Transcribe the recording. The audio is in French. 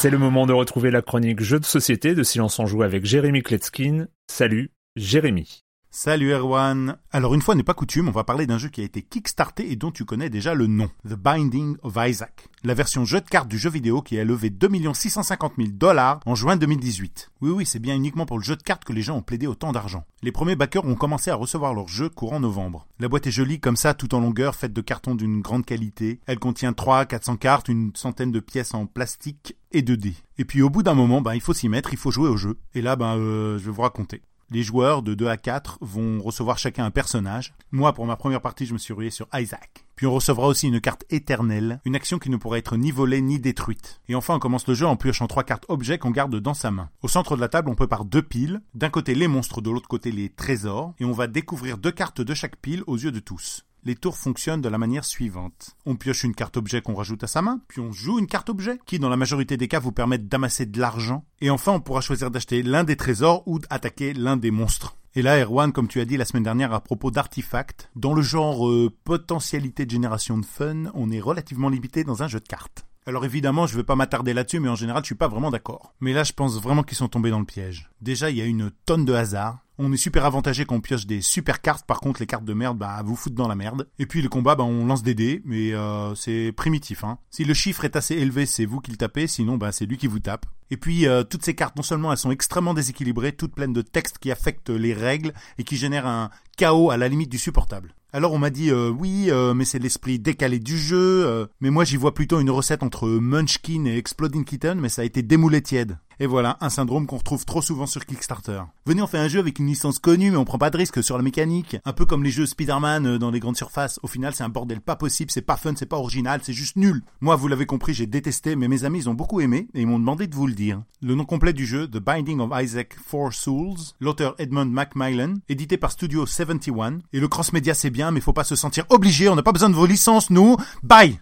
C'est le moment de retrouver la chronique Jeux de société de Silence en Joue avec Jérémy Kletskin. Salut, Jérémy. Salut Erwan. Alors une fois n'est pas coutume, on va parler d'un jeu qui a été kickstarté et dont tu connais déjà le nom, The Binding of Isaac. La version jeu de cartes du jeu vidéo qui a levé 2 650 000 dollars en juin 2018. Oui oui, c'est bien uniquement pour le jeu de cartes que les gens ont plaidé autant d'argent. Les premiers backers ont commencé à recevoir leur jeu courant novembre. La boîte est jolie comme ça, tout en longueur, faite de cartons d'une grande qualité. Elle contient 3 400 cartes, une centaine de pièces en plastique et de dés. Et puis au bout d'un moment, ben, il faut s'y mettre, il faut jouer au jeu. Et là, ben, euh, je vais vous raconter. Les joueurs de 2 à 4 vont recevoir chacun un personnage. Moi, pour ma première partie, je me suis rué sur Isaac. Puis on recevra aussi une carte éternelle, une action qui ne pourra être ni volée ni détruite. Et enfin, on commence le jeu en piochant trois cartes objets qu'on garde dans sa main. Au centre de la table, on prépare deux piles, d'un côté les monstres, de l'autre côté les trésors, et on va découvrir deux cartes de chaque pile aux yeux de tous les tours fonctionnent de la manière suivante. On pioche une carte objet qu'on rajoute à sa main, puis on joue une carte objet, qui dans la majorité des cas vous permettent d'amasser de l'argent, et enfin on pourra choisir d'acheter l'un des trésors ou d'attaquer l'un des monstres. Et là, Erwan, comme tu as dit la semaine dernière à propos d'artefacts, dans le genre euh, potentialité de génération de fun, on est relativement limité dans un jeu de cartes. Alors évidemment, je ne vais pas m'attarder là-dessus, mais en général, je suis pas vraiment d'accord. Mais là, je pense vraiment qu'ils sont tombés dans le piège. Déjà, il y a une tonne de hasard. On est super avantagé quand on pioche des super cartes, par contre les cartes de merde, bah vous foutent dans la merde. Et puis le combat, bah on lance des dés, mais euh, c'est primitif. Hein. Si le chiffre est assez élevé, c'est vous qui le tapez, sinon bah c'est lui qui vous tape. Et puis euh, toutes ces cartes, non seulement elles sont extrêmement déséquilibrées, toutes pleines de textes qui affectent les règles et qui génèrent un chaos à la limite du supportable. Alors on m'a dit euh, oui, mais c'est l'esprit décalé du jeu. mais moi j'y vois plutôt une recette entre Munchkin et Exploding Kitten, mais ça a été démoulé tiède. Et voilà, un syndrome qu'on retrouve trop souvent sur Kickstarter. Venez, on fait un jeu avec une licence connue, mais on prend pas de risque sur la mécanique. Un peu comme les jeux Spider-Man euh, dans les grandes surfaces. Au final, c'est un bordel pas possible, c'est pas fun, c'est pas original, c'est juste nul. Moi, vous l'avez compris, j'ai détesté, mais mes amis, ils ont beaucoup aimé, et ils m'ont demandé de vous le dire. Le nom complet du jeu, The Binding of Isaac Four Souls, l'auteur Edmund Macmillan, édité par Studio 71. Et le cross-média, c'est bien, mais faut pas se sentir obligé, on n'a pas besoin de vos licences, nous. Bye!